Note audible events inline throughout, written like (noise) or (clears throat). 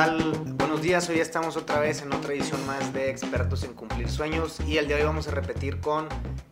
Buenos días, hoy estamos otra vez en otra edición más de Expertos en Cumplir Sueños y el de hoy vamos a repetir con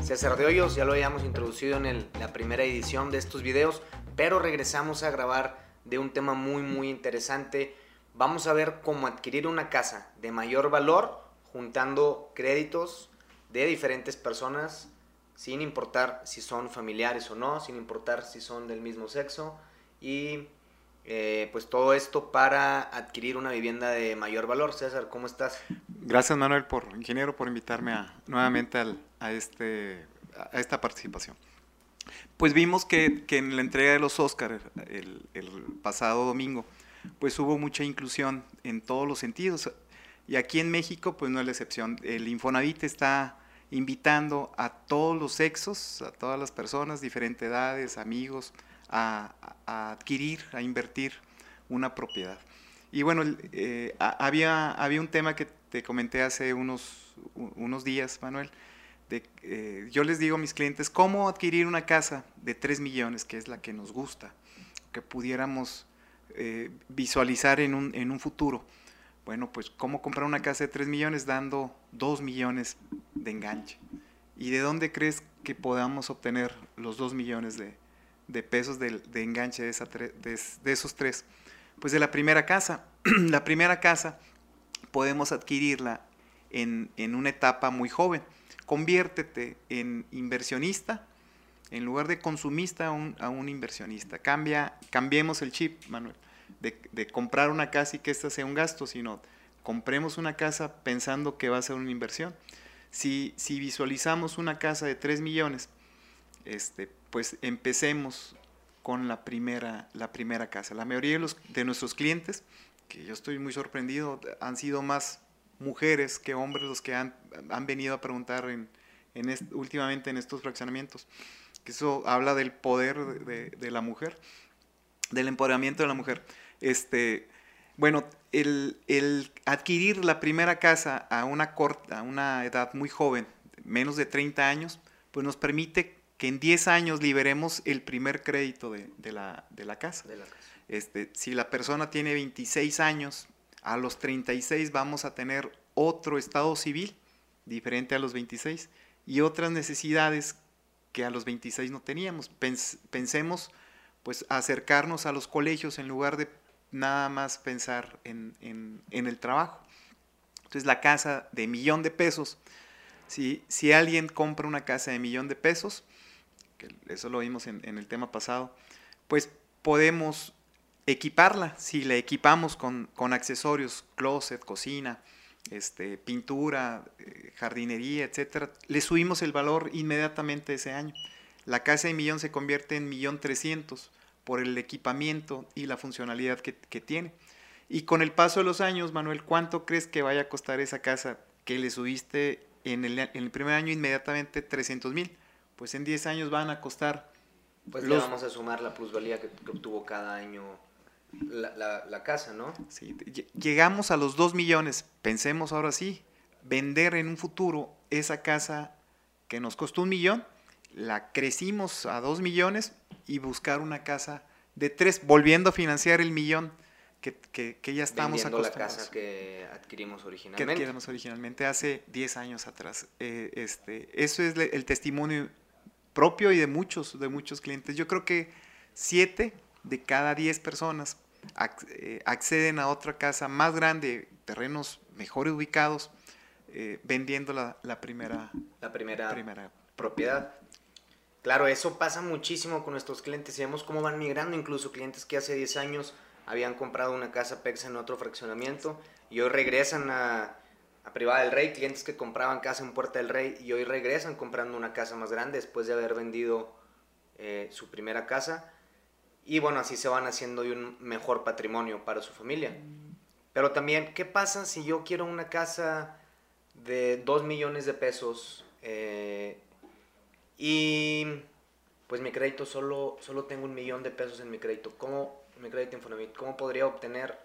César de Hoyos, ya lo habíamos introducido en la primera edición de estos videos, pero regresamos a grabar de un tema muy muy interesante. Vamos a ver cómo adquirir una casa de mayor valor juntando créditos de diferentes personas sin importar si son familiares o no, sin importar si son del mismo sexo y eh, pues todo esto para adquirir una vivienda de mayor valor. César, ¿cómo estás? Gracias Manuel, por ingeniero, por invitarme a, nuevamente a, este, a esta participación. Pues vimos que, en la entrega de los Óscar el, el, pasado domingo, pues hubo mucha inclusión en todos los sentidos. Y aquí en México, pues no es la excepción. El Infonavit está invitando a todos los sexos, a todas las personas, diferentes edades, amigos, a, adquirir, a invertir una propiedad. Y bueno, eh, había, había un tema que te comenté hace unos, unos días, Manuel. De, eh, yo les digo a mis clientes, ¿cómo adquirir una casa de 3 millones, que es la que nos gusta, que pudiéramos eh, visualizar en un, en un futuro? Bueno, pues ¿cómo comprar una casa de 3 millones dando 2 millones de enganche? ¿Y de dónde crees que podamos obtener los 2 millones de, de pesos de, enganche de, esos tres? Pues de la primera casa. (clears throat) la primera casa podemos adquirirla en, una etapa muy joven. Conviértete en inversionista, en lugar de consumista a un, inversionista. Cambia, cambiemos el chip, Manuel, de, de, comprar una casa y que esta sea un gasto, sino compremos una casa pensando que va a ser una inversión. Si, si visualizamos una casa de 3 millones, este, pues empecemos con la primera, la primera casa. La mayoría de, nuestros clientes, que yo estoy muy sorprendido, han sido más mujeres que hombres los que han, han venido a preguntar en, en últimamente en estos fraccionamientos. Eso habla del poder de, de, la mujer, del empoderamiento de la mujer. Este, bueno, el, el, adquirir la primera casa a una, corta, a una edad muy joven, menos de 30 años, pues nos permite que en 10 años liberemos el primer crédito de, la, casa. Este, si la persona tiene 26 años, a los 36 vamos a tener otro estado civil diferente a los 26 y otras necesidades que a los 26 no teníamos. pensemos pues acercarnos a los colegios en lugar de nada más pensar en, el trabajo. Entonces la casa de millón de pesos, si, si alguien compra una casa de millón de pesos, eso lo vimos en, el tema pasado, pues podemos equiparla, si la equipamos con, accesorios, closet, cocina, este, pintura, eh, jardinería, etcétera, le subimos el valor inmediatamente ese año. La casa de millón se convierte en millón trescientos por el equipamiento y la funcionalidad que, tiene. Y con el paso de los años, Manuel, ¿cuánto crees que vaya a costar esa casa que le subiste en el, primer año inmediatamente 300 mil? Pues en 10 años van a costar. Pues le vamos a sumar la plusvalía que, obtuvo cada año la, casa, ¿no? Sí, llegamos a los 2 millones. Pensemos ahora sí, vender en un futuro esa casa que nos costó un millón, la crecimos a 2 millones y buscar una casa de 3, volviendo a financiar el millón que, que, ya estamos Vendiendo la casa que adquirimos originalmente. Que adquirimos originalmente hace 10 años atrás. Eh, este, eso es el testimonio propio y de muchos, de muchos clientes. Yo creo que siete de cada diez personas eh, acceden a otra casa más grande, terrenos mejor ubicados, eh, vendiendo la, primera, la primera, primera propiedad. Claro, eso pasa muchísimo con nuestros clientes y vemos cómo van migrando, incluso clientes que hace 10 años habían comprado una casa PEX en otro fraccionamiento y hoy regresan a, a Privada del Rey, clientes que compraban casa en Puerta del Rey y hoy regresan comprando una casa más grande después de haber vendido eh, su primera casa. Y bueno, así se van haciendo un mejor patrimonio para su familia. Pero también, ¿qué pasa si yo quiero una casa de 2 millones de pesos eh, y pues mi crédito solo, solo tengo un millón de pesos en mi crédito? ¿Cómo, mi crédito ¿cómo podría obtener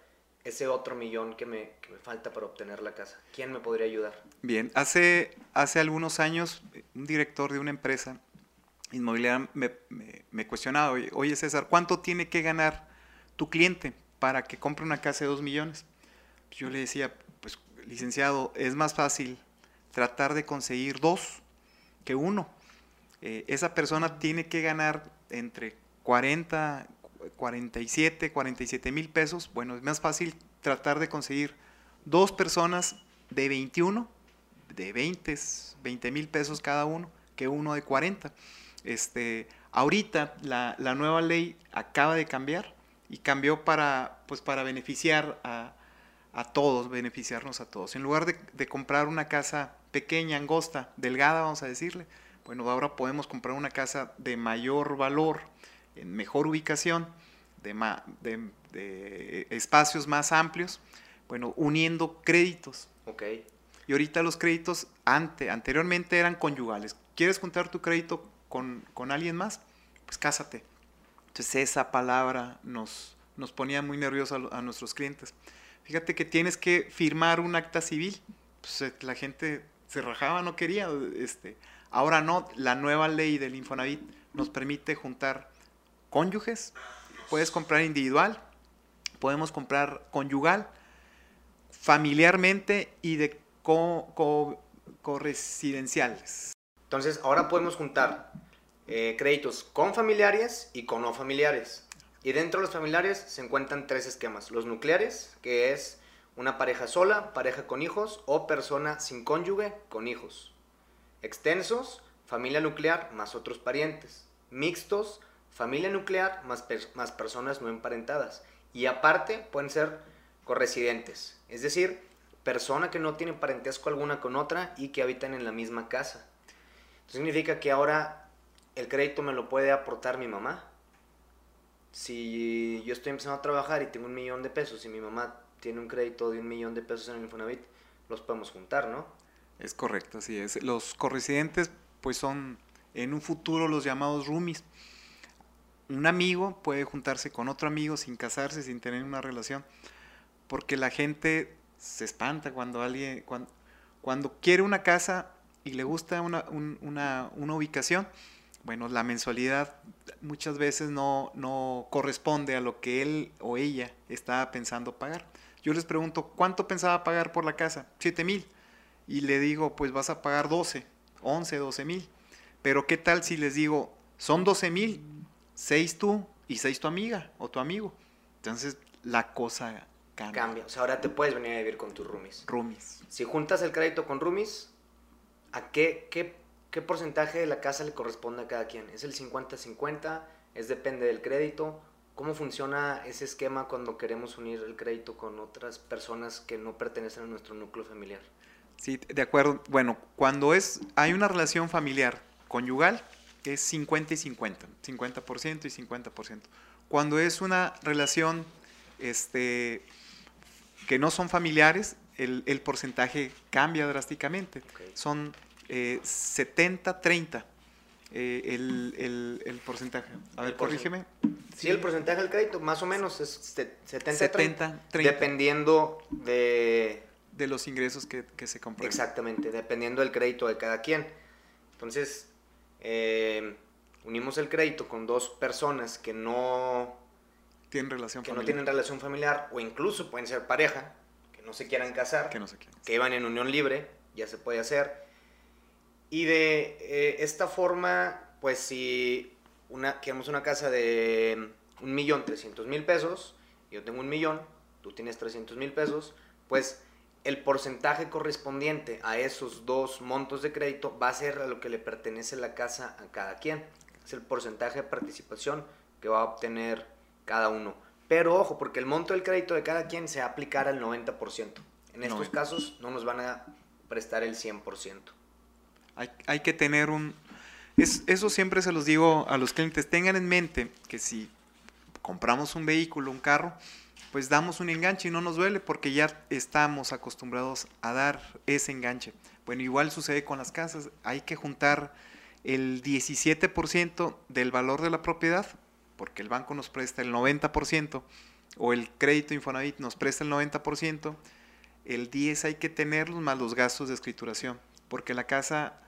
ese otro millón que me, falta para obtener la casa? ¿Quién me podría ayudar? Bien, hace, hace algunos años un director de una empresa inmobiliaria me, me, cuestionaba, oye César, ¿cuánto tiene que ganar tu cliente para que compre una casa de dos millones? yo le decía, pues licenciado, es más fácil tratar de conseguir dos que uno. Eh, esa persona tiene que ganar entre 40, 47, 47 mil pesos. Bueno, es más fácil tratar de conseguir dos personas de 21, de 20, 20 mil pesos cada uno, que uno de 40. Este, ahorita la, nueva ley acaba de cambiar y cambió para, pues, para beneficiar a, a todos, beneficiarnos a todos. En lugar de, de, comprar una casa pequeña, angosta, delgada, vamos a decirle, bueno, ahora podemos comprar una casa de mayor valor, en mejor ubicación, de, de, de espacios más amplios, bueno, uniendo créditos. Ok. Y ahorita los créditos ante, anteriormente eran conyugales. ¿Quieres juntar tu crédito con, con alguien más? Pues cásate. Entonces esa palabra nos, nos ponía muy nerviosos a, a, nuestros clientes. Fíjate que tienes que firmar un acta civil. Pues eh, la gente se rajaba, no quería. Este, ahora no, la nueva ley del Infonavit nos permite juntar cónyuges. Puedes comprar individual, podemos comprar conyugal, familiarmente y de co-residenciales. Co Entonces, ahora podemos juntar eh, créditos con familiares y con no familiares. Y dentro de los familiares se encuentran tres esquemas. Los nucleares, que es una pareja sola, pareja con hijos o persona sin cónyuge con hijos. Extensos, familia nuclear más otros parientes. Mixtos, familia nuclear más, más personas no emparentadas. Y aparte pueden ser corresidentes, es decir, persona que no tiene parentesco alguna con otra y que habitan en la misma casa. Esto significa que ahora el crédito me lo puede aportar mi mamá. Si yo estoy empezando a trabajar y tengo un millón de pesos y mi mamá tiene un crédito de un millón de pesos en el Infonavit, los podemos juntar, ¿no? Es correcto, así es. Los corresidentes pues son en un futuro los llamados roomies. Un amigo puede juntarse con otro amigo sin casarse, sin tener una relación, porque la gente se espanta cuando alguien, cuando, quiere una casa y le gusta una, un, una, una, ubicación, bueno, la mensualidad muchas veces no, no corresponde a lo que él o ella estaba pensando pagar. Yo les pregunto, ¿cuánto pensaba pagar por la casa? 7 mil. Y le digo, pues vas a pagar 12, 11, 12 mil. Pero ¿qué tal si les digo, son 12 mil, 6 tú y 6 tu amiga o tu amigo? Entonces la cosa Cambia. Cambia. O sea, ahora te puedes venir a vivir con tus roomies. Roomies. Si juntas el crédito con roomies, ¿a qué, qué, qué porcentaje de la casa le corresponde a cada quien? ¿Es el 50-50? ¿Es depende del crédito? ¿Cómo funciona ese esquema cuando queremos unir el crédito con otras personas que no pertenecen a nuestro núcleo familiar? Sí, de acuerdo. Bueno, cuando es, hay una relación familiar conyugal, es 50 y 50, 50% y 50%. Cuando es una relación este, que no son familiares, el, el porcentaje cambia drásticamente. Okay. Son eh, 70-30 eh, el, el, el, porcentaje. A ver, corrígeme. Sí, el porcentaje del crédito más o menos es 70-30. Dependiendo de... De los ingresos que, que se compran. Exactamente, dependiendo del crédito de cada quien. Entonces, eh, unimos el crédito con dos personas que no tienen relación que familiar. no tienen relación familiar o incluso pueden ser pareja, que no se quieran casar, que, no se quieran. que iban en unión libre, ya se puede hacer. Y de eh, esta forma, pues si una, queremos una casa de un millón trescientos mil pesos, yo tengo un millón, tú tienes trescientos mil pesos, pues el porcentaje correspondiente a esos dos montos de crédito va a ser a lo que le pertenece la casa a cada quien. Es el porcentaje de participación que va a obtener cada uno. Pero ojo, porque el monto del crédito de cada quien se va a aplicar al 90%. En estos 90. casos no nos van a prestar el 100%. Hay, hay que tener un... Es, eso siempre se los digo a los clientes. Tengan en mente que si compramos un vehículo, un carro, pues damos un enganche y no nos duele porque ya estamos acostumbrados a dar ese enganche. Bueno, igual sucede con las casas. Hay que juntar el 17% del valor de la propiedad porque el banco nos presta el 90% o el crédito Infonavit nos presta el 90%, el 10 hay que tenerlos más los gastos de escrituración, porque la casa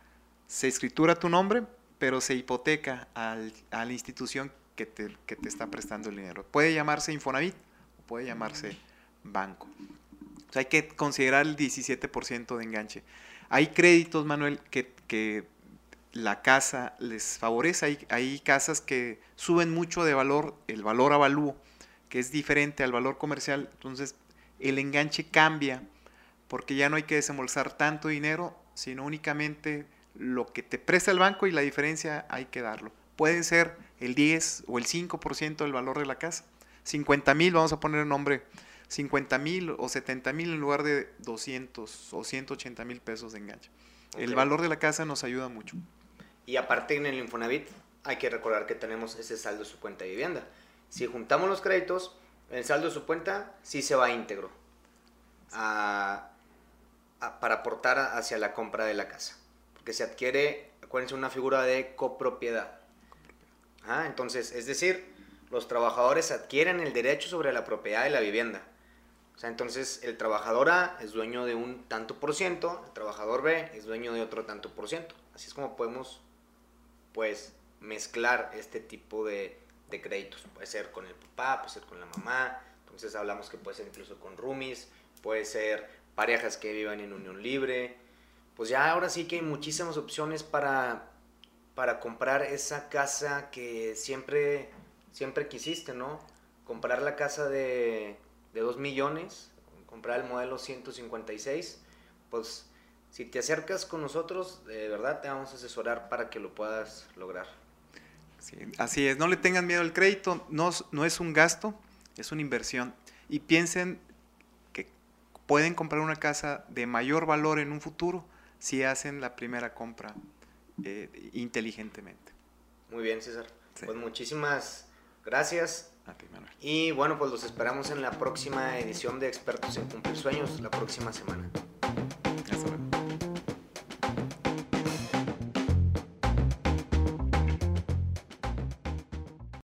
se escritura tu nombre, pero se hipoteca al, a la institución que te, que te está prestando el dinero. Puede llamarse Infonavit puede llamarse banco. Hay que considerar el 17% de enganche. Hay créditos, Manuel, que, la casa les favorece. Hay, hay, casas que suben mucho de valor, el valor avalúo, que es diferente al valor comercial. Entonces, el enganche cambia porque ya no hay que desembolsar tanto dinero, sino únicamente lo que te presta el banco y la diferencia hay que darlo. Puede ser el 10 o el 5% del valor de la casa. 50 mil, vamos a poner el nombre, 50 mil o 70 mil en lugar de 200 o 180 mil pesos de enganche. El valor de la casa nos ayuda mucho. Y aparte en el Infonavit hay que recordar que tenemos ese saldo de su cuenta de vivienda. Si juntamos los créditos, el saldo de su cuenta sí se va íntegro para aportar hacia la compra de la casa. Porque se adquiere, acuérdense, una figura de copropiedad. Ah, entonces, es decir, los trabajadores adquieren el derecho sobre la propiedad de la vivienda. O sea, entonces el trabajador A es dueño de un tanto por ciento, el trabajador B es dueño de otro tanto por ciento. Así es como podemos pues mezclar este tipo de, créditos. Puede ser con el papá, puede ser con la mamá. Entonces hablamos que puede ser incluso con roomies, puede ser parejas que vivan en unión libre. Pues ya ahora sí que hay muchísimas opciones para, para comprar esa casa que siempre, siempre quisiste, ¿no? Comprar la casa de, de 2 millones, comprar el modelo 156, pues si te acercas con nosotros, de verdad te vamos a asesorar para que lo puedas lograr. así es, no le tengan miedo al crédito, no, no es un gasto, es una inversión. Y piensen que pueden comprar una casa de mayor valor en un futuro si hacen la primera compra eh, inteligentemente. Muy bien, César. Pues muchísimas gracias. A ti, Manuel. Y bueno, pues los esperamos en la próxima edición de Expertos en Cumplir Sueños, la próxima semana.